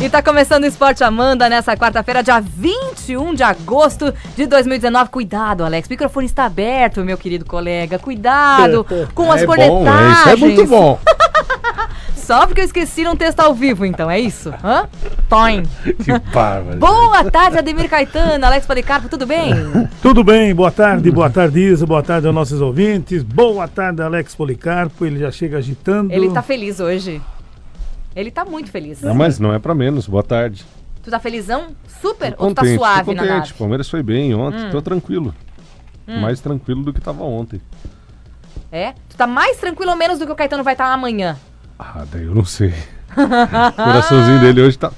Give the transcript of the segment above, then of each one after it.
E tá começando o Esporte Amanda nessa quarta-feira, dia 21 de agosto de 2019. Cuidado, Alex, o microfone está aberto, meu querido colega. Cuidado com as é cornetagens. Bom, é, isso é muito bom. Só porque eu esqueci um texto ao vivo, então, é isso? Hã? Toim. Que bárbaro. Boa tarde, Ademir Caetano, Alex Policarpo, tudo bem? Tudo bem, boa tarde, boa tarde Isa, boa tarde aos nossos ouvintes, boa tarde Alex Policarpo, ele já chega agitando. Ele tá feliz hoje. Ele tá muito feliz. Não, mas não é pra menos. Boa tarde. Tu tá felizão? Super? Tô ou tu tá suave tô na contente. nave? Palmeiras foi bem ontem. Hum. Tô tranquilo. Mais tranquilo do que tava ontem. É? Tu tá mais tranquilo ou menos do que o Caetano vai estar amanhã? Ah, daí eu não sei. o coraçãozinho dele hoje tá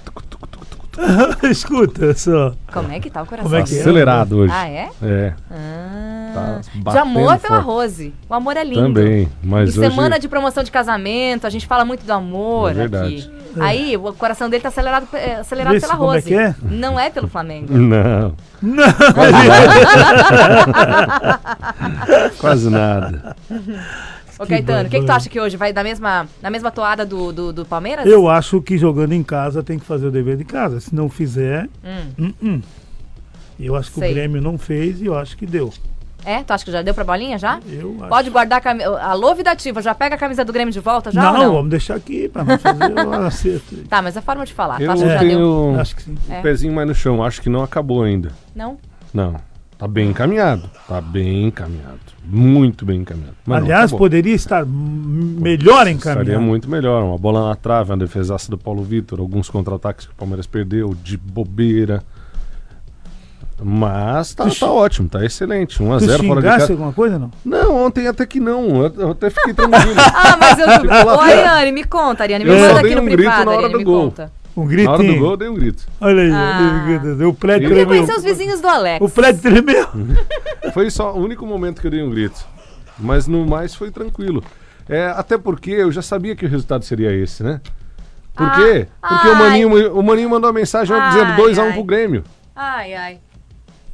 Escuta só. Como é que tá o coração? Como é que é? acelerado hoje. Ah, é? É, Ah. Tá de amor pela forte. Rose. O amor é lindo. também. Mas e hoje... semana de promoção de casamento, a gente fala muito do amor É verdade. aqui. Aí o coração dele tá acelerado, é, acelerado pela se como é Rose. que é. Não é pelo Flamengo. Não, Não, quase nada. Ô Caetano, o que, que tu acha que hoje vai da mesma, na mesma toada do, do, do Palmeiras? eu acho que jogando em casa tem que fazer o dever de casa. Se não fizer, Hum. hum, hum. eu acho que Sei. o Grêmio não fez e eu acho que deu. É? Tu acha que já deu pra bolinha já? Eu acho. Pode guardar a camisa. Alô, Vidativa, já pega a camisa do Grêmio de volta já não, ou não? vamos deixar aqui para não fazer o acerto. Tá, mas a forma de falar. Tu Eu acha que já deu? tenho Acho que sim. o É. pezinho mais no chão. Acho que não acabou ainda. Não? Não. Tá bem encaminhado. Tá bem encaminhado. Muito bem encaminhado. Mas não Aliás, acabou. poderia estar melhor encaminhado. Estaria muito melhor. Uma bola na trave, uma defesaça do Paulo Vitor, alguns contra-ataques que o Palmeiras perdeu, de bobeira. Mas tá, tá ótimo, tá excelente. 1x0 Tu fora de casa. alguma coisa, não? Não, ontem até que não. Eu, eu até fiquei tranquilo. Ah, mas eu. Ô, Ariane, me conta, Ariane. Me Eu manda aqui no um grito privado, na hora Ariane, do gol. conta. Um grito. Na hora do gol, eu dei um grito. Olha aí, ah. o prédio tremeu. Eu queria conhecer os vizinhos do Alex. O prédio tremeu. foi só o único momento que eu dei um grito. Mas no mais foi tranquilo. É, até porque eu já sabia que o resultado seria esse, né? Por ah. quê? Porque o Maninho, o Maninho mandou uma mensagem ai, dizendo 2x1 um pro Grêmio. Ai, ai.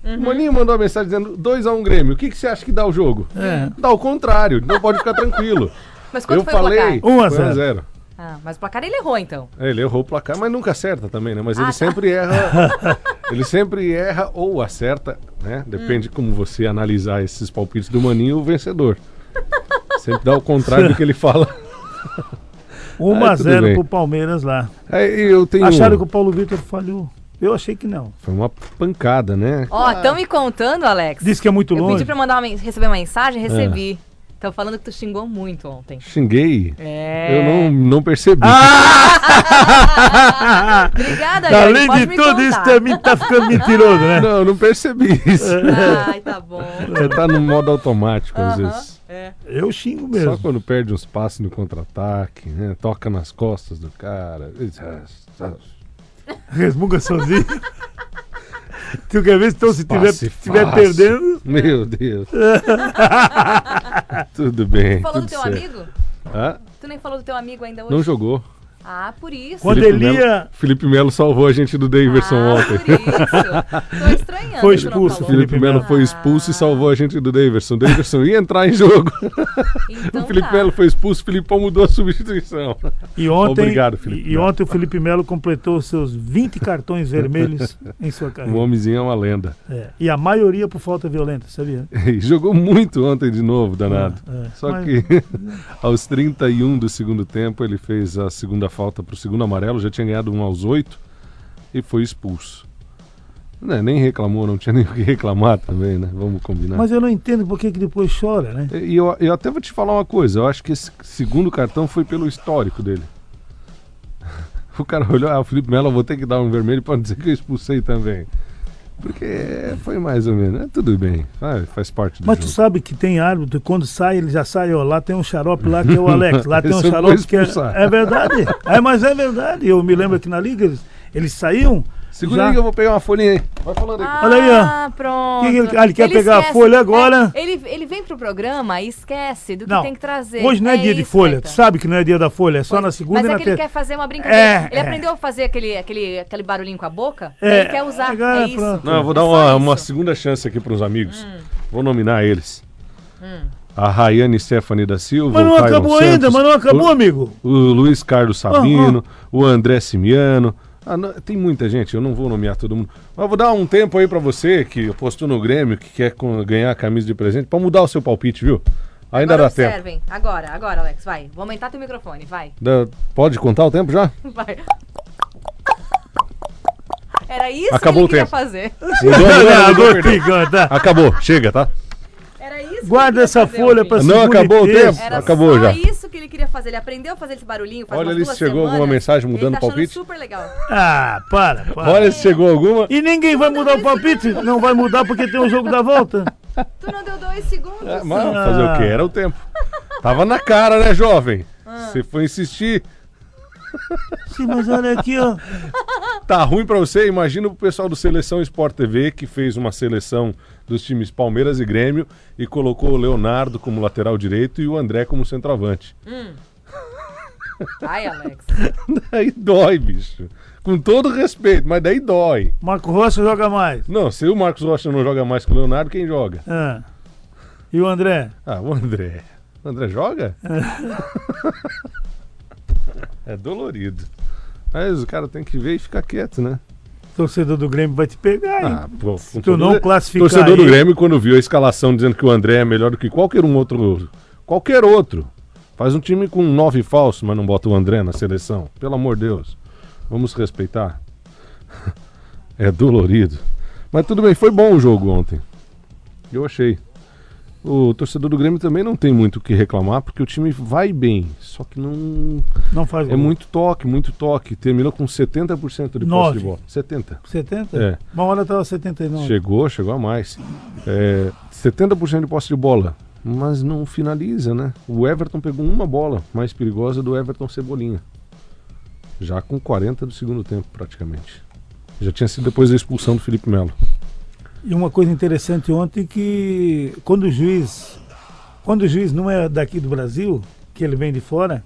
Uhum. O Maninho mandou uma mensagem dizendo 2x1 um Grêmio. O que, que você acha que dá o jogo? É. Dá o contrário, então pode ficar tranquilo. Mas quanto eu foi falei, o placar? 1x0. Ah, mas o placar ele errou, então. É, ele errou o placar, mas nunca acerta também, né? Mas Ah, ele tá. sempre erra. ele sempre erra ou acerta, né? Hum. Depende como você analisar esses palpites do Maninho, o vencedor. Sempre dá o contrário do que ele fala. 1 Ah, a tudo 0 bem. pro Palmeiras lá. Aí eu tenho. Acharam que o Paulo Vitor falhou. Eu achei que não. Foi uma pancada, né? Ó, estão me contando, Alex. Disse que é muito eu longe. pedi pra mandar uma, receber uma mensagem, recebi. Estão falando que tu xingou muito ontem. Xinguei. É. Eu não, não percebi. Obrigada, Ariane. Além de tudo isso, contar. também tá ficando mentiroso, né? Não, eu não percebi isso. Ai, tá bom. É, tá no modo automático às Aham, vezes. é. Eu xingo Só mesmo. quando perde uns passes no contra-ataque, né? Toca nas costas do cara. Resmunga sozinho. tu quer ver se então, se tiver, Passe estiver fácil. perdendo? Meu Deus. tudo bem. Falou do tudo teu certo. amigo? Hã? Tu nem falou do teu amigo ainda hoje? Não jogou. Ah, por isso. Quando Felipe ele Melo- Felipe Melo salvou a gente do Daverson ah, ontem. por isso. Tô estranhando. Foi expulso, falou. Felipe Felipe Melo Melo. foi expulso e salvou a gente do Daverson. O Daverson ia entrar em jogo. Então o Felipe tá. Melo foi expulso, o Filipão mudou a substituição. E ontem, Obrigado, Felipe e, e ontem o Felipe Melo completou seus 20 cartões vermelhos em sua O carreira. homenzinho é uma lenda. É. E a maioria por falta violenta, sabia? E jogou muito ontem de novo, danado. É, é. Só Mas- que aos 31 do segundo tempo ele fez a segunda falta pro segundo amarelo, já tinha ganhado um aos 8 e foi expulso. Né, nem reclamou, não tinha nem o que reclamar também, né? Vamos combinar. Mas eu não entendo por que, que depois chora, né? E eu, eu até vou te falar uma coisa, eu acho que esse segundo cartão foi pelo histórico dele. O cara olhou, ah, o Felipe Melo, eu vou ter que dar um vermelho para dizer que eu expulsei também. Porque foi mais ou menos, é, tudo bem, faz, faz parte do Mas tu jogo. sabe que tem árbitro, quando sai, ele já sai, ó, lá tem um xarope lá que é o Alex, lá tem um xarope que é... É verdade, é, mas é verdade. Eu me lembro que na Liga eles, eles saíam, Segura Já? aí que eu vou pegar uma folhinha aí. Vai falando aí. Olha aí, ó. Ah, pronto. Que ele- ah, ele quer pegar a folha agora? É, ele, ele vem pro programa e esquece do que Não, tem que trazer. hoje não é, dia de folha. Caetano. Tu sabe que não é dia da folha, é só Pois- na segunda Mas e é na que ele quer fazer uma brincadeira. É, ele é. aprendeu a fazer aquele, aquele, aquele barulhinho com a boca. É, ele quer usar. agora é isso. pronto. Não, eu vou É dar uma, uma segunda chance aqui pros amigos. Hum. Vou nominar eles. A Rayane Stephanie da Silva. Mas o não Caio acabou Santos, ainda, mas não acabou, o, amigo. o Luiz Carlos Sabino, o André Simiano. Ah, não, tem muita gente, eu não vou nomear todo mundo. Mas eu vou dar um tempo aí pra você que apostou no Grêmio, que quer com- ganhar a camisa de presente, pra mudar o seu palpite, viu? Ainda Agora dá tempo. observem. Agora, agora, Alex, vai. Vou aumentar teu microfone, vai. Dá- pode contar o tempo já? Vai. Era isso Acabou que ele o queria tempo. fazer. Mudou, mudou, mudou, gostei, perdeu. canta. Acabou, chega, tá? Era isso ele Guarda essa fazer, folha pra Não acabou o tempo? Era Acabou só já. isso que ele queria fazer. Ele aprendeu a fazer esse barulhinho faz Olha se chegou alguma semanas. mensagem mudando ele tá palpite. super legal. Ah, para, para. Olha se chegou alguma. E ninguém vai mudar o palpite? Não vai mudar porque tem o jogo da volta. Tu não deu dois segundos. É, mas fazer o quê? Era o tempo. Tava na cara, né, jovem? Ah. Você foi insistir. Sim, mas olha aqui, ó. Tá ruim pra você? Imagina o pessoal do Seleção Sport TV que fez uma seleção dos times Palmeiras e Grêmio e colocou o Leonardo como lateral direito e o André como centroavante. Vai, Alex. Daí dói, bicho. Com todo respeito, mas daí dói. Marco Rocha joga mais. Não, se o Marcos Rocha não joga mais que o Leonardo, quem joga? Ah. E o André? Ah, o André. O André joga? é dolorido. Mas o cara tem que ver e ficar quieto, né? Torcedor do Grêmio vai te pegar? Ah, pô, com tu não classificar Torcedor do Grêmio, quando viu a escalação dizendo que o André é melhor do que qualquer um outro. Qualquer outro. Faz um time com nove falsos, mas não bota o André na seleção. Pelo amor de Deus. Vamos respeitar. é dolorido. Mas tudo bem, foi bom o jogo ontem. Eu achei. O torcedor do Grêmio também não tem muito o que reclamar, porque o time vai bem. Só que não. Não faz É gol. muito toque, muito toque. Terminou com 70% de posse de bola. 70%. 70? É. Uma hora tava 79. Chegou, chegou a mais. É, 70% de posse de bola, mas não finaliza, né? O Everton pegou uma bola mais perigosa do Everton Cebolinha. Já com 40 do segundo tempo, praticamente. Já tinha sido depois da expulsão do Felipe Melo. E uma coisa interessante ontem que quando o juiz quando o juiz não é daqui do Brasil, que ele vem de fora,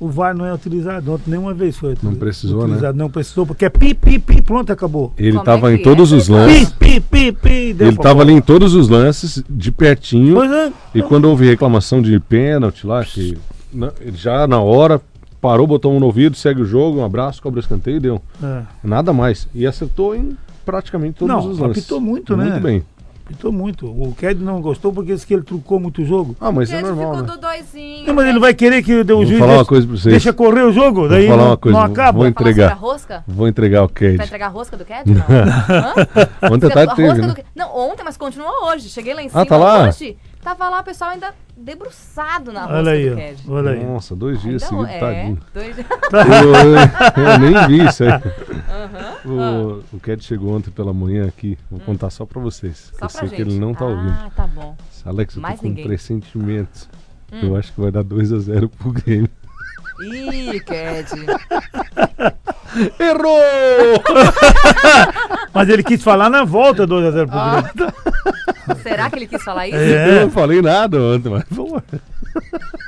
o VAR não é utilizado. Ontem nenhuma vez foi Não precisou, né? utilizado. Não precisou, porque é pi, pi, pi, pronto, acabou. Ele estava é em todos é? os Pi, lances. pi, pi, pi. deu Ele estava ali em todos os lances, de pertinho. Pois é. E quando houve reclamação de pênalti lá, que na- ele já na hora parou, botou um no ouvido, segue o jogo, um abraço, cobra o escanteio e deu. É. Nada mais. E acertou em praticamente todos Não, os lances. apitou muito, né? Muito bem. Pitou muito. O Ked não gostou porque disse que ele trucou muito o jogo. Ah, mas é normal, ficou né? dodóizinho. Não, mas ele vai querer que o Vou juiz falar uma coisa pra vocês. deixa correr o jogo, daí falar não, uma coisa, não vou- acaba. vou entregar. a rosca? Vou entregar o Vai Cade. entregar a rosca do Ked? Não. Hã? Ontem a teve, rosca né? do Ked- Não, ontem, mas continua hoje. Cheguei lá em cima Ah, tá lá? hoje. Tava lá o pessoal ainda debruçado na rosca Olha aí, do Ked. olha aí. Nossa, dois dias seguidos, é, tadinho. dois... Eu, eu nem vi isso aí. O, o Cad chegou ontem pela manhã aqui. Vou contar só pra vocês. Hum. Só eu sei gente. que ele não tá ouvindo. Ah, tá bom. Alex, eu tô mais com um ninguém. Hum. pressentimento. Eu acho que vai dar 2x0 pro Grêmio. Ih, Ked. Errou! Mas ele quis falar na volta 2x0 pro Ah, Grêmio. Será que ele quis falar isso? É. Eu não falei nada ontem, mas vamos.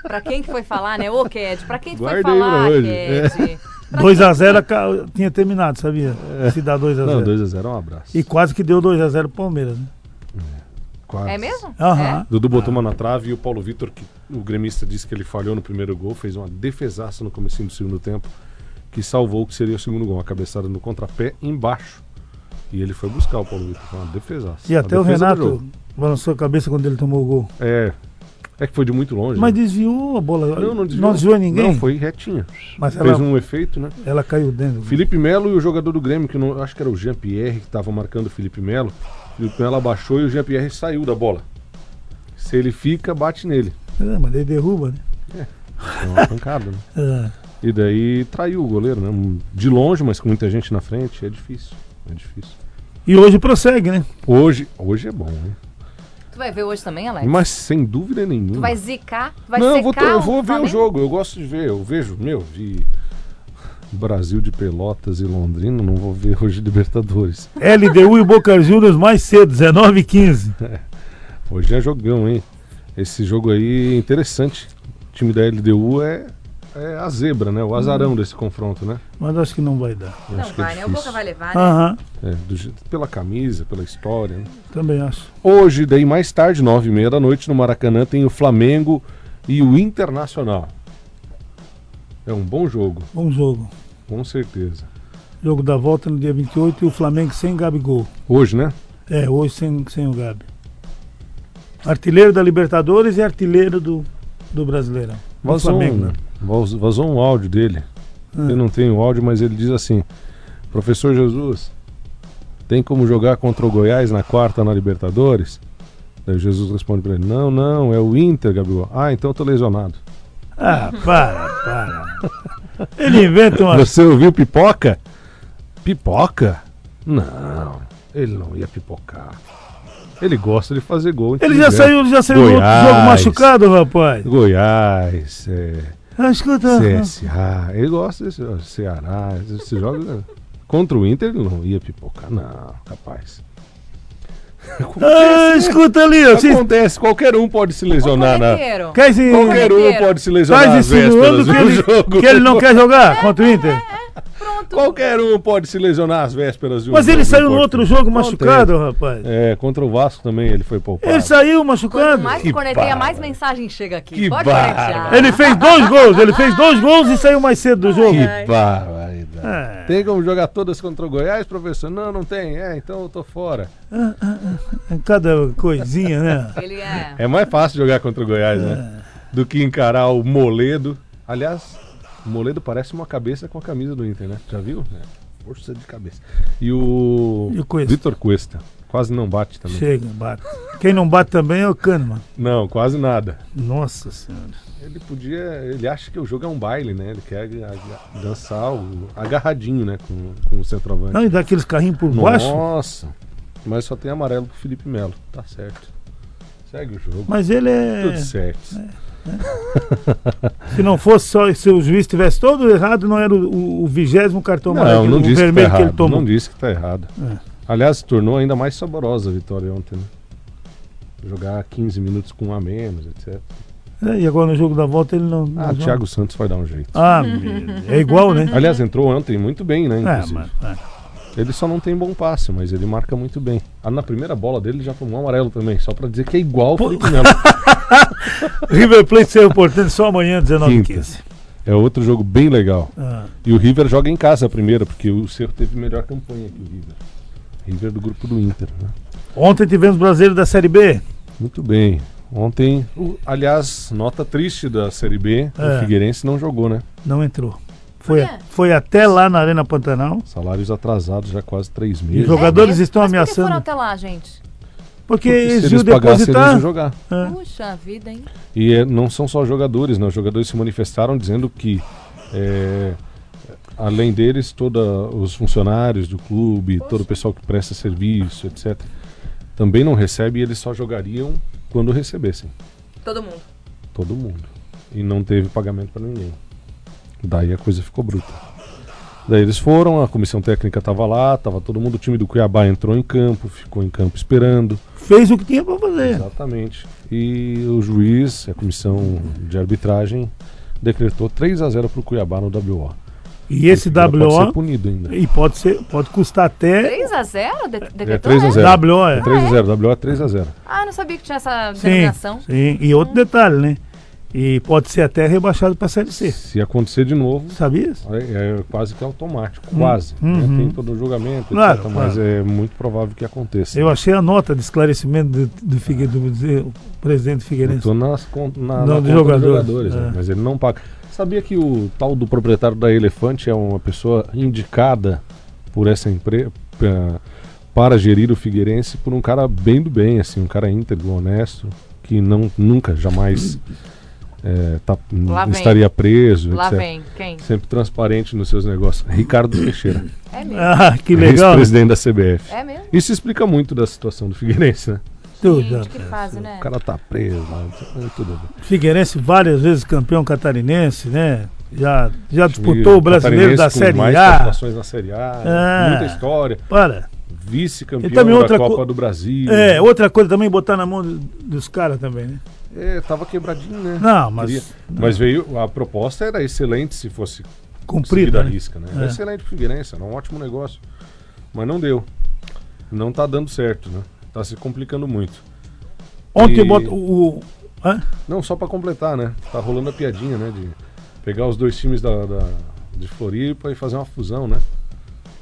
Pra quem que foi falar, né? Ô, Ked, pra quem que foi Guardei falar. Ked? Pra 2x0 aca- tinha terminado, sabia? Se dá 2x0. Não, 2x0 é um abraço. E quase que deu 2x0 pro Palmeiras, né? Quase. É mesmo? Aham. Dudu botou uma na trave e o Paulo Vitor, que o gremista disse que ele falhou no primeiro gol, fez uma defesaça no comecinho do segundo tempo, que salvou o que seria o segundo gol, uma cabeçada no contrapé embaixo. E ele foi buscar o Paulo Vitor, foi uma defesaça. E até o Renato balançou a cabeça quando ele tomou o gol. É, é que foi de muito longe. Mas né? desviou a bola. não, não desviou. desviou ninguém. Não, foi retinha. Mas Fez ela, um efeito, né? ela caiu dentro. Felipe Melo e o jogador do Grêmio, que não, acho que era o Jean-Pierre que estava marcando o Felipe Melo. Felipe Melo abaixou e o Jean-Pierre saiu da bola. Se ele fica, bate nele. É, mas ele derruba, né? É uma pancada, né? É. E daí traiu o goleiro, né? De longe, mas com muita gente na frente, é difícil. É difícil. E hoje prossegue, né? Hoje, hoje é bom, né? Tu vai ver hoje também, Alex? Mas sem dúvida nenhuma. Tu vai zicar? Tu vai Não, eu vou, eu vou ver o jogo. Eu gosto de ver. Eu vejo, meu, de Brasil de Pelotas e Londrina, não vou ver hoje Libertadores. LDU e Boca Juniors mais cedo, 19 e 15. Hoje é jogão, hein? Esse jogo aí é interessante. O time da LDU é, é a zebra, né? O azarão desse confronto, né? Mas acho que não vai dar. Eu Não acho que é vai, né? O. Boca vai levar, né? Aham, É, do pela camisa, pela história. Né? também acho. Hoje, daí mais tarde, nove e meia da noite, no Maracanã, tem o Flamengo e o Internacional. É um bom jogo, Bom jogo. com certeza. Jogo da volta no dia 28 e o Flamengo sem Gabigol. Hoje, né? É, hoje sem, sem o Gabi. Artilheiro da Libertadores e artilheiro do, do Brasileirão. Do Flamengo, um, né? Vaz- vazou um áudio dele. Ah. Eu não tenho áudio, mas ele diz assim: Professor Jesus, tem como jogar contra o Goiás na quarta na Libertadores? Daí o Jesus responde pra ele: Não, não, é o Inter, Gabriel. Ah, então eu tô lesionado. Ah, para, para. Ele inventa uma. Você ouviu pipoca? Pipoca? Não, ele não ia pipocar. Ele gosta de fazer gol. Ele já quiser. saiu, ele já saiu no outro jogo machucado, rapaz. Goiás, é, Ah, escuta. CSA. Ele gosta desse ó, Ceará. Esse jogo contra o Inter ele não ia pipocar. Não, capaz. Ah, escuta ali, ó. Vocês Acontece, qualquer um pode se lesionar na. Corriqueiro. quer se... Qualquer um pode se lesionar nas insinuando que do ele, jogo. que ele não quer jogar contra o Inter? Pronto. Qualquer um pode se lesionar às vésperas de um Mas ele jogo saiu no outro jogo machucado, rapaz. É, contra o Vasco também ele foi poupado. Ele saiu Quanto machucado. mais Que corneteia, mais bárbaro. mensagem chega aqui. Que Pode. Ele fez dois gols, ele fez dois gols e saiu mais cedo do jogo. Que barbaridade. É. Tem como jogar todas contra o Goiás, professor? Não, não tem. É, então eu tô fora. Cada coisinha, né? Ele é. É mais fácil jogar contra o Goiás, né? Do que encarar o Moledo. Aliás, o Moledo parece uma cabeça com a camisa do Inter, né? Já viu? É, força de cabeça. E o, E o Cuesta? Vitor Cuesta. Quase não bate também. Chega, bate. Quem não bate também é o Kahneman. Não, quase nada. Nossa senhora. Ele podia. Ele acha que o jogo é um baile, né? Ele quer dançar o, agarradinho, né? Com, com o centroavante. Não, e dá aqueles carrinhos por baixo. Nossa! Mas só tem amarelo pro Felipe Melo. Tá certo. Segue o jogo. Mas ele é. Tudo certo. Se não fosse só se o juiz tivesse todo errado, não era o- o vigésimo cartão amarelo, Não, não o disse que tá vermelho que, ele errado. tomou. Não disse que tá errado. É. Aliás, tornou ainda mais saborosa a vitória ontem, né? Jogar 15 minutos com um a menos, etc. É, e agora no jogo da volta ele não. Ah, não Thiago Santos vai dar um jeito. Ah, é igual, né? Aliás, entrou ontem muito bem, né? É, Inclusive. mas, é. Ele só não tem bom passe, mas ele marca muito bem. Ah, na primeira bola dele ele já tomou um amarelo também, só pra dizer que é igual o Felipe Melo. River Plate saiu portanto só amanhã, 19 Quinta. 15 É outro jogo bem legal. Ah, E o River joga em casa primeiro, porque o Cerro teve melhor campanha que o River. River do grupo do Inter, né? Ontem tivemos brasileiro da Série B. Muito bem. Ontem, aliás, nota triste da Série B, É. o Figueirense não jogou, né? Não entrou. Foi, foi até lá na Arena Pantanal. Salários atrasados já quase três meses. os jogadores mesmo? estão Mas por que ameaçando. foram até lá, gente? Porque, Porque eles se eles pagassem, eles depositar. iam jogar. É. Puxa vida, hein? E é, não são só jogadores, né? Os jogadores se manifestaram dizendo que, é, além deles, todos os funcionários do clube, todo o pessoal que presta serviço, etc., também não recebe e eles só jogariam quando recebessem. Todo mundo. Todo mundo. E não teve pagamento para ninguém. Daí a coisa ficou bruta. Daí eles foram, a comissão técnica estava lá, estava todo mundo, o time do Cuiabá entrou em campo, ficou em campo esperando. Fez o que tinha para fazer. Exatamente. E o juiz, a comissão de arbitragem, decretou 3 a 0 para o Cuiabá no WO. E esse Ele Pode ser WO. punido ainda. E pode, ser, pode custar até. 3x0? De decretou, É 3 a né? 0. WO, é. 3 a 0, WO é 3 a 0. Ah, não sabia que tinha essa Sim, denominação. sim. E outro detalhe, né? E pode ser até rebaixado para a Série C. Se acontecer de novo, Sabia? é, é quase que automático, Hum, quase. né? uhum. Tem todo o julgamento, Claro, etc. Mas claro. é muito provável que aconteça. Eu achei a nota de esclarecimento do, do, do, do presidente Figueirense. Estou nas na, Não, na dos jogadores, né? é. mas ele não paga. Sabia que o tal do proprietário da Elefante é uma pessoa indicada por essa empresa para gerir o Figueirense por um cara bem do bem, assim, um cara íntegro, honesto, que não nunca, jamais é, tá- Lá vem. estaria preso, Lá etc. vem. Quem? Sempre transparente nos seus negócios. Ricardo Teixeira, É mesmo. Ah, que legal. ex-presidente da CBF. É mesmo? Isso explica muito da situação do Figueirense, né? Tudo, Gente, que fase, né? O cara tá preso, né? tudo bem. Figueirense várias vezes campeão catarinense, né? Já, já disputou o brasileiro da Série mais A. participações na Série A. É. Muita história. Para. Vice-campeão da outra Copa co- do Brasil. É, outra coisa também botar na mão do- dos caras também, né? É, tava quebradinho, né? Não, mas Queria- Mas veio. A proposta era excelente se fosse à Né? risca, né? É. Era excelente pro Figueirense, era um ótimo negócio. Mas não deu. Não tá dando certo, né? Tá se complicando muito. Ontem E- bota o. o- hã? Não, só pra completar, né? Tá rolando a piadinha, né? De pegar os dois times da, da- de Floripa e fazer uma fusão, né?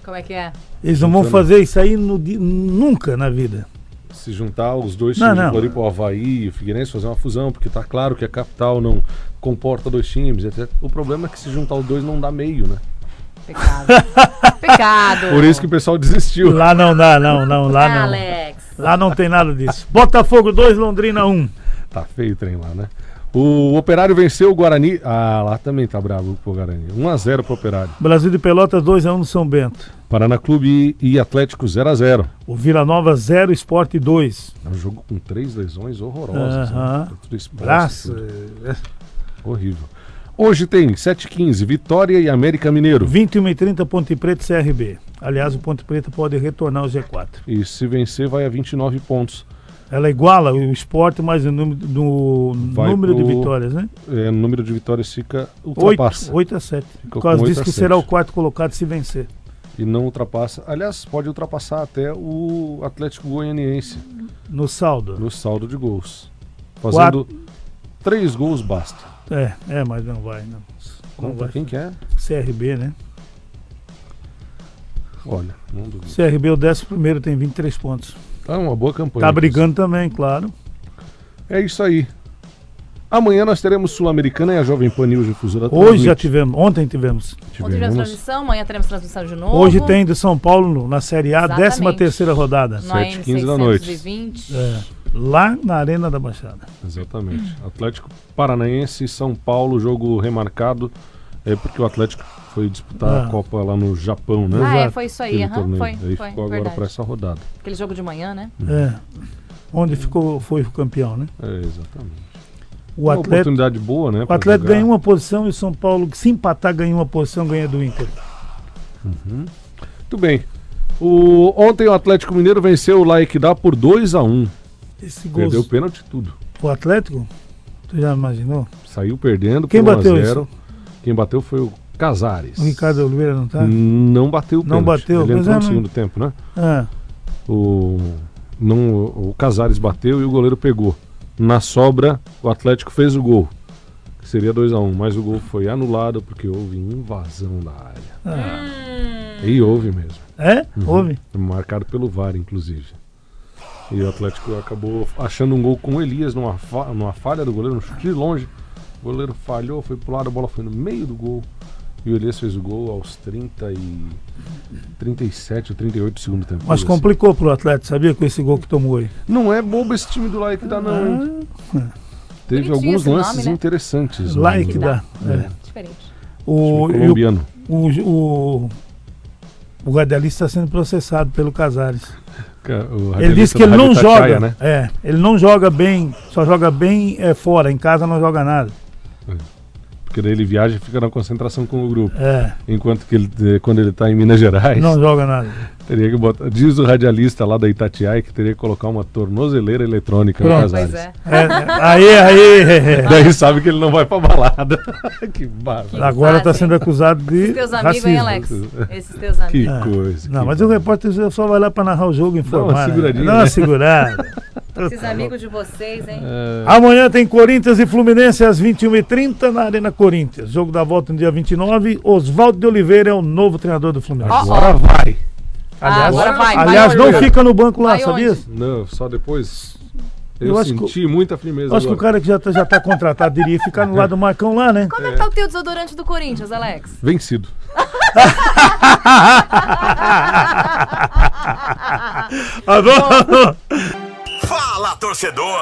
Como é que é? Eles não vão fazer isso aí no nunca na vida. Se juntar os dois Não, times não. de Floripa, o Havaí e o Figueirense, fazer uma fusão, porque tá claro que a capital não comporta dois times, etc. O problema é que se juntar os dois não dá meio, né? Pecado. Pecado. Por isso que o pessoal desistiu. Lá não dá, não, não, lá não. Alex. Lá não tem nada disso. Botafogo 2, Londrina 1. Tá feio o trem lá, né? O Operário venceu o Guarani. Ah, lá também tá bravo pro Guarani. 1x0 pro Operário. Brasil de Pelotas 2x1 no São Bento. Paraná Clube e Atlético 0x0. O Vila Nova 0, Esporte 2. É um jogo com três lesões horrorosas. Aham. né? Tá tudo exposto, Braço. tudo. Horrível. Hoje tem 7h15, Vitória e América Mineiro. 21 e 30 Ponte Preta e CRB. Aliás, o Ponte Preta pode retornar ao G4. E se vencer, vai a 29 pontos. Ela iguala o esporte mais o número, do Vai número de pro- vitórias, né? É, o número de vitórias fica 8, ultrapassa. 8 a 7. Ficou Por causa disso que será o quarto colocado se vencer. E não ultrapassa. Aliás, pode ultrapassar até o Atlético Goianiense No saldo. no saldo de gols. Fazendo três gols basta. É, é, mas não vai, não. Não vai. quem que é? CRB, né? Olha, não duvido. CRB, o 11 primeiro, tem 23 pontos. Tá uma boa campanha. Tá brigando também, claro. É isso aí. Amanhã nós teremos Sul-Americana e a Jovem Pan News Difusora. Hoje já tivemos, ontem tivemos. Ontem tivemos tivemos. transmissão, amanhã teremos transmissão de novo. Hoje tem do São Paulo na Série A, Exatamente. 13 terceira rodada. no sete, AM 15 da noite. 620. É, lá na Arena da Baixada. Exatamente. Atlético Paranaense e São Paulo, jogo remarcado. É porque o Atlético foi disputar Ah. a Copa lá no Japão, né? Ah, é, foi isso aí. Torneio. foi, Aí foi, ficou agora verdade. para essa rodada. Aquele jogo de manhã, né? É. Onde ficou, foi o campeão, né? É, exatamente. O Uma Atlético, oportunidade boa, né? o Atlético jogar. ganha uma posição e o São Paulo, se empatar, ganha uma posição, ganha do Inter. Muito bem. O, ontem o Atlético Mineiro venceu o Laikidá por 2 a 1 Esse gol. Perdeu o pênalti e tudo. O Atlético? Tu já imaginou? Saiu perdendo Quem por 1 a bateu 0. Quem bateu foi o Casares. O Ricardo Oliveira não tá? Não bateu o Não pênalti. bateu, Ele entrou é, no segundo tempo, né? Ah, O, não, o Casares bateu e o goleiro pegou. Na sobra, o Atlético fez o gol. Que seria 2 a 1 mas o gol foi anulado porque houve invasão da área. ah. E houve mesmo. É? Houve? Marcado pelo VAR, inclusive. E o Atlético acabou achando um gol com o Elias numa, fa- numa falha do goleiro, um chute de longe. O goleiro falhou, foi pro lado, a bola foi no meio do gol. E o Elias fez o gol aos 30 e 37 ou 38 do segundo tempo. Mas coisa assim. complicou pro Atlético, sabia? Com esse gol que tomou aí. Não é bobo esse time do Like dá não, hein? Teve Bonitinho alguns esse nome, lances né? interessantes. no- Like no- dá. É. Diferente. O, o, colombiano. o, o, o está sendo processado pelo Casares. Ele disse que ele da não joga. Né? É, ele não joga bem, só joga bem é, fora, em casa não joga nada. Porque daí ele viaja e fica na concentração com o grupo. É, Enquanto que ele, quando ele tá em Minas Gerais, não joga nada. Teria que botar. Diz o radialista lá da Itatiaia que teria que colocar uma tornozeleira eletrônica Pronto. no Casares. é. É, aí, aí. Daí sabe que ele não vai pra balada. que bárbaro. Agora está sendo acusado de Esses teus amigos, hein, racismo. Alex? Esses teus amigos. Que É. coisa. Não, que mas o repórter só vai lá para narrar o jogo e informar. uma né? seguradinha, Dá uma né? segurada. Esses amigos de vocês, hein? É, Amanhã tem Corinthians e Fluminense às 21h30 na Arena Corinthians. Jogo da volta no dia 29. Oswaldo de Oliveira é o novo treinador do Fluminense. Agora vai. Ah, agora vai, vai aliás não onde? fica no banco lá, Vai sabia? onde? Não, só depois. Eu, Eu acho que senti muita firmeza. Eu acho que o agora. cara que já tá, já tá contratado diria ficar no lado do Marcão lá, né? Como é que tá o teu desodorante do Corinthians, Alex? Vencido. Fala, torcedor!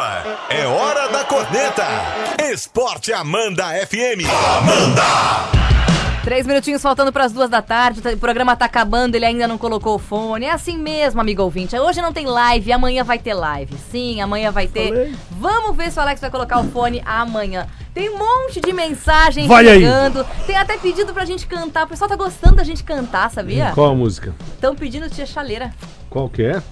É hora da corneta! Esporte Amanda FM. Amanda! Três minutinhos faltando para as duas da tarde. O programa tá acabando, ele ainda não colocou o fone. É assim mesmo, amigo ouvinte. Hoje não tem live, amanhã vai ter live. Sim, amanhã vai ter. Falei. Vamos ver se o Alex vai colocar o fone amanhã. Tem um monte de mensagem Vai aí. chegando. Tem até pedido pra gente cantar. O pessoal tá gostando da gente cantar, sabia? Qual a música? Estão pedindo Tia Chaleira. Qual que é?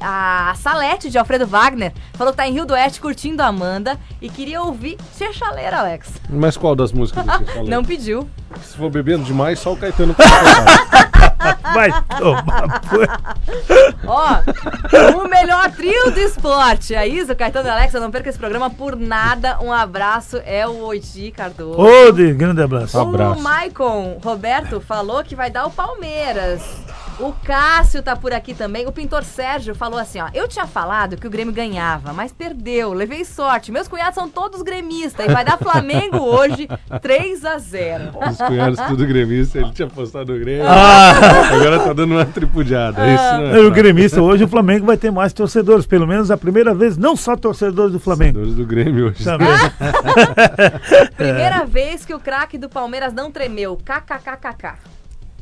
A Salete de Alfredo Wagner falou que tá em Rio do Oeste curtindo a Amanda e queria ouvir Tia Chaleira, Alex. Mas qual das músicas falou? Não pediu. Se for bebendo demais, só o Caetano pode. Vai tomar. Ó, o melhor trio do esporte. A Isa, o Caetano e a Alexa, não perca esse programa por nada. Um abraço, é o Oiti Cardoso. De grande abraço. Abraço. O Maicon Roberto falou que vai dar o Palmeiras. O Cássio tá por aqui também. O pintor Sérgio falou assim, ó. Eu tinha falado que o Grêmio ganhava, mas perdeu. Levei sorte. Meus cunhados são todos gremistas e vai dar Flamengo hoje 3 a 0 Os cunhados tudo gremista, ele tinha postado no Grêmio. Ah, Agora tá dando uma tripudiada. Isso não é o gremista, hoje o Flamengo vai ter mais torcedores. Pelo menos a primeira vez, não só torcedores do Flamengo. Torcedores do Grêmio hoje. Também. Primeira vez que o craque do Palmeiras não tremeu. KKKKK.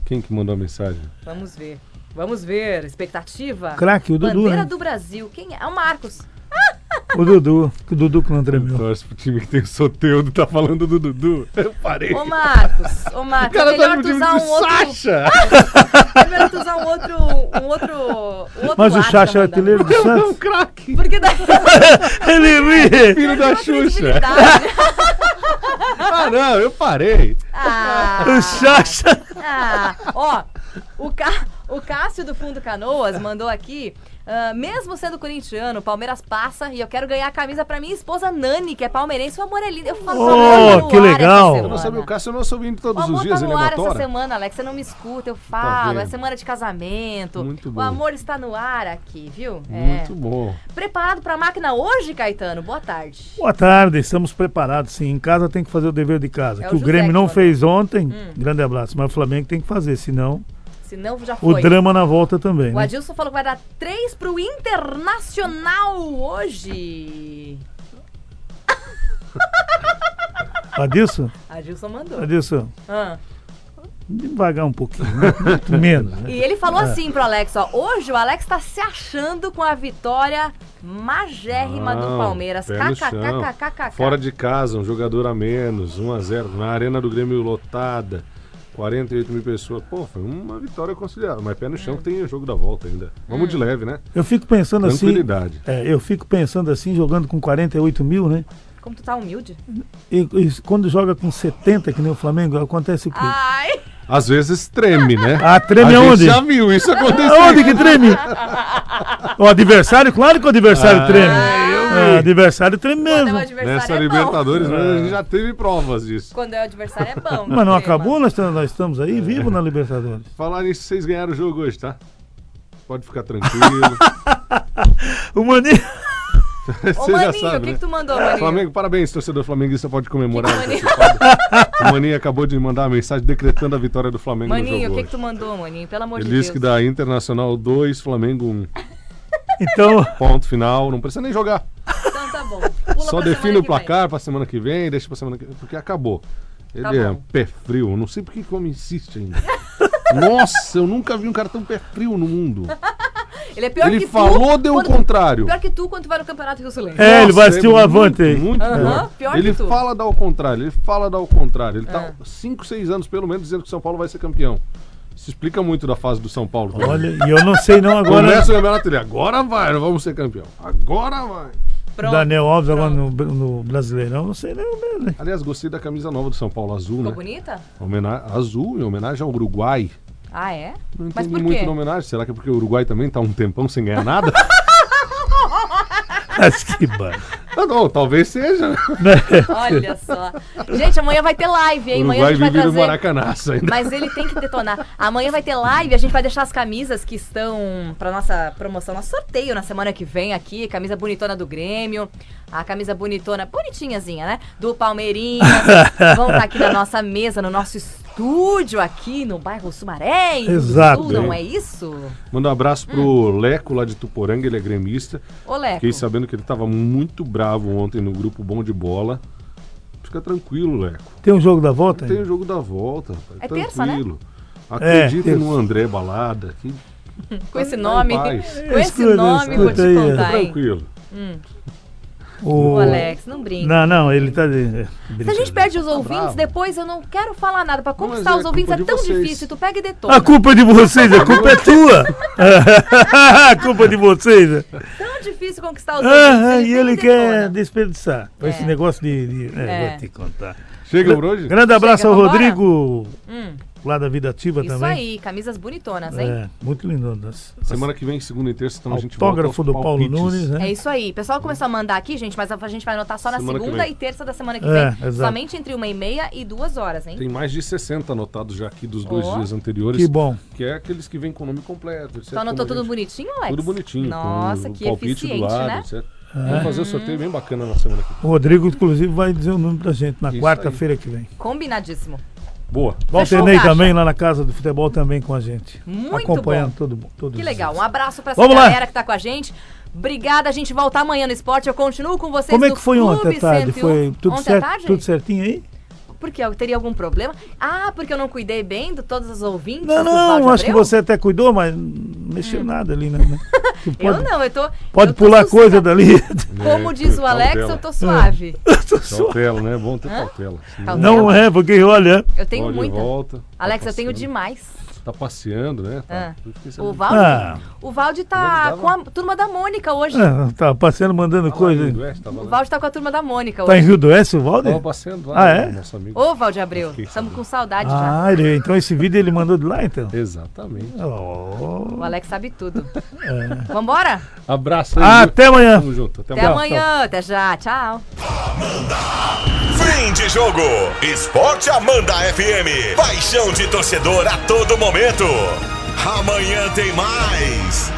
Quem que mandou a mensagem? Vamos ver. Vamos ver. Expectativa. Craque, o Dudu, Bandeira né? do Brasil. Quem é? É o Marcos. O Dudu, o Dudu que não tremeu. Torce pro time que tem o Soteudo, tá falando do Dudu. Eu parei. Ô Marcos, ô O Marcos, é cara tá melhor no tu usar um outro. Sacha! É melhor tu usar um outro. Um outro. Um outro Mas o Chacha é artilheiro do É um Santos. craque! Porque daí. Ele ri. Filho da Xuxa! né? Ah, não, eu parei. Ah, O Chacha. Ah, ó, o, Ca... o Cássio do Fundo Canoas mandou aqui. ah, mesmo sendo corintiano, o Palmeiras passa e eu quero ganhar a camisa pra minha esposa Nani, que é palmeirense. O amor é lindo. Eu falo Oh, tá no que ar legal. Eu não sabia, o Cássio eu não ouvindo O todos os amor dias, tá ele no é ar essa semana, Alex. Você não me escuta, eu falo. vendo? é semana de casamento. Muito O bom. amor está no ar aqui, viu? É. Muito bom. Preparado pra máquina hoje, Caetano? Boa tarde. Boa tarde, estamos preparados sim. Em casa tem que fazer o dever de casa. É o que o José Grêmio que não fez ontem, Hum. grande abraço. Mas o Flamengo tem que fazer, senão Senão já o foi. drama na volta também. O Né? Adilson falou que vai dar três pro Internacional hoje. Adilson, Adilson mandou. Adilson, Ah. devagar um pouquinho, né? muito menos. Né? E ele falou assim pro Alex, ó. Hoje o Alex tá se achando com a vitória magérrima do Não, Palmeiras. no chão. KKKKKK. Fora de casa, um jogador a menos, 1 a 0 Na arena do Grêmio lotada, 48 mil pessoas. Pô, foi uma vitória considerável. Mas pé no chão que tem o jogo da volta ainda. Vamos de leve, né? Eu fico pensando assim. Tranquilidade. é, eu fico pensando assim, jogando com 48 mil, né? Como tu tá humilde? E, e quando joga com 70, que nem o Flamengo, acontece o quê? Ai! Às vezes treme, né? Ah, treme a aonde? gente já viu isso acontecer. Aonde que treme? O adversário, claro que o adversário Ah, treme. eu Ah, adversário treme Quando é o mesmo. adversário Nessa é Libertadores, bom. mas a gente já teve provas disso. Quando é o adversário é bom. Mas não Trema. acabou, nós, estamos- nós estamos aí vivos na Libertadores. Falar nisso, vocês ganharam o jogo hoje, tá? Pode ficar tranquilo. O Maninho. Ô, já Maninho, sabe, o que, né? que tu mandou, Maninho? Flamengo, parabéns, torcedor flamenguista, pode comemorar. Que que o o Maninho acabou de mandar uma mensagem decretando a vitória do Flamengo no Maninho, o que, que tu mandou, Maninho? Pelo amor Ele de disse Deus. que dá Internacional 2, Flamengo 1. Então, Ponto final, não precisa nem jogar. Tá bom. Pula Só define o placar pra semana que vem, deixa pra semana que vem, porque acabou. Ele Tá é bom. pé frio, não sei por que o homem insiste ainda. Nossa, eu nunca vi um cara tão pé frio no mundo. Ele é pior Ele que tu. falou, deu o contrário. Pior que tu quando tu vai no Campeonato Rio Sulense. É, ele vai Nossa, assistir o muito, Avante aí. Muito Aham, pior. pior ele que tu. fala dar ao contrário, ele fala dar ao contrário. Ele Ah. tá 5, 6 anos pelo menos dizendo que o São Paulo vai ser campeão. Isso explica muito da fase do São Paulo. olha, e eu não sei não agora. Começa o campeonato ele, agora vai, nós vamos ser campeão. Agora vai. Pronto. Daniel Alves agora Pronto. no, no Brasileirão, não sei nem o mesmo. né? Aliás, gostei da camisa nova do São Paulo, azul, Ficou né? bonita? Homena- Azul, em homenagem ao Uruguai. Ah, é? Não Mas entendi por muito quê? na homenagem. Será que é porque o Uruguai também tá um tempão sem ganhar nada? Mas que barra. ah, não, talvez seja. Olha só. Gente, amanhã vai ter live, hein? Amanhã a Uruguai gente vai trazer. Maracanaço ainda. Mas ele tem que detonar. Amanhã vai ter live, a gente vai deixar as camisas que estão pra nossa promoção, nosso sorteio na semana que vem aqui. Camisa bonitona do Grêmio, a camisa bonitona, bonitinhazinha, né? Do Palmeirinhas. Vão estar aqui na nossa mesa, no nosso estúdio aqui no bairro Sumaré. Exato. Sul, não é isso? Manda um abraço pro Hum. Leco lá de Tuporanga, ele é gremista. Ô, Leco. Fiquei sabendo que ele tava muito bravo ontem no grupo Bom de Bola. Fica tranquilo, Leco. Tem um jogo da volta? Tem o ainda? jogo da volta, rapaz. É terça, tranquilo. É, Acredite terça. no André Balada. Que Com esse tá em nome, com esse Escuta, nome, vou te escuta aí, é. contar, hein? Tranquilo. O... O Alex, não brinca. Não, não, ele tá. De... Se a gente perde os ouvintes, bravo. depois eu não quero falar nada. Pra conquistar é os ouvintes é tão vocês. difícil. Tu pega e detona. A culpa é de vocês, a culpa é tua. a culpa é de vocês. Tão difícil conquistar os ouvintes. Ah, ele e ele detona. quer desperdiçar. Com Esse É. negócio de. de- é, É. Vou te contar. Chega por hoje? Grande abraço Chega, ao vambora? Rodrigo, Hum, lá da Vida Ativa isso também. aí, camisas bonitonas, hein? É, muito lindo. das- Semana que vem, segunda e terça, então a gente volta do Paulo palpites. Nunes, né? É isso aí. O pessoal começou a mandar aqui, gente, mas a gente vai anotar só na Semana segunda e terça da semana que É, vem. exato. Somente entre uma e meia e duas horas, hein? Tem mais de 60 anotados já aqui dos dois Ó. dias anteriores. Que bom. Que é aqueles que vêm com o nome completo. etc. Então anotou tudo gente- bonitinho, Alex? Tudo bonitinho. Nossa, que eficiente, do lado, né? etc. Vamos fazer o sorteio bem bacana na semana que vem. O Rodrigo, inclusive, vai dizer o nome pra gente na Isso quarta-feira que vem. Combinadíssimo. Boa. Caixa. também lá na casa do futebol também com a gente. Muito acompanhando bom. todo todos Que legal. dias. Um abraço pra essa Vamos lá. galera que tá com a gente. Obrigada, a gente volta amanhã no esporte. Eu continuo com vocês Como é que foi ontem Clube à tarde? 101. Foi tudo ontem certo, à tarde? tudo certinho aí? Porque eu teria algum problema? Ah, porque eu não cuidei bem de todos os ouvintes? Não, não, acho que você até cuidou, mas não mexeu nada ali, né? Você Eu pode não, eu tô. pode eu tô pular coisa dali. Como É, diz o Alex, cautela. eu tô suave. Cautela, né? É bom ter cautela. Cautela. Não é, porque olha. Eu tenho olha muita. volta. Alex, tá eu tenho demais. Tá passeando, né? Tá. Ah. Fiquei O. Valde, Ah. o Valde tá Dava- com a turma da Mônica hoje. Ah, tá passeando, mandando Tá coisa. Oeste, tava O. Valde tá com a turma da Mônica Tá em hoje. Rio do Oeste, o Valder? Tava passeando lá, Ah, né, é? nosso amigo. Ô, Valde Abreu, estamos com saudade já. Ah, ele, então esse vídeo ele mandou de lá, então? Exatamente. Oh. O Alex sabe tudo. É. Vambora? Abraço aí. Ah, viu? até amanhã. Tamo junto. Até, Até amanhã. amanhã, até já, tchau. Fim de jogo. Esporte Amanda FM. Paixão de torcedor a todo momento. Amanhã tem mais.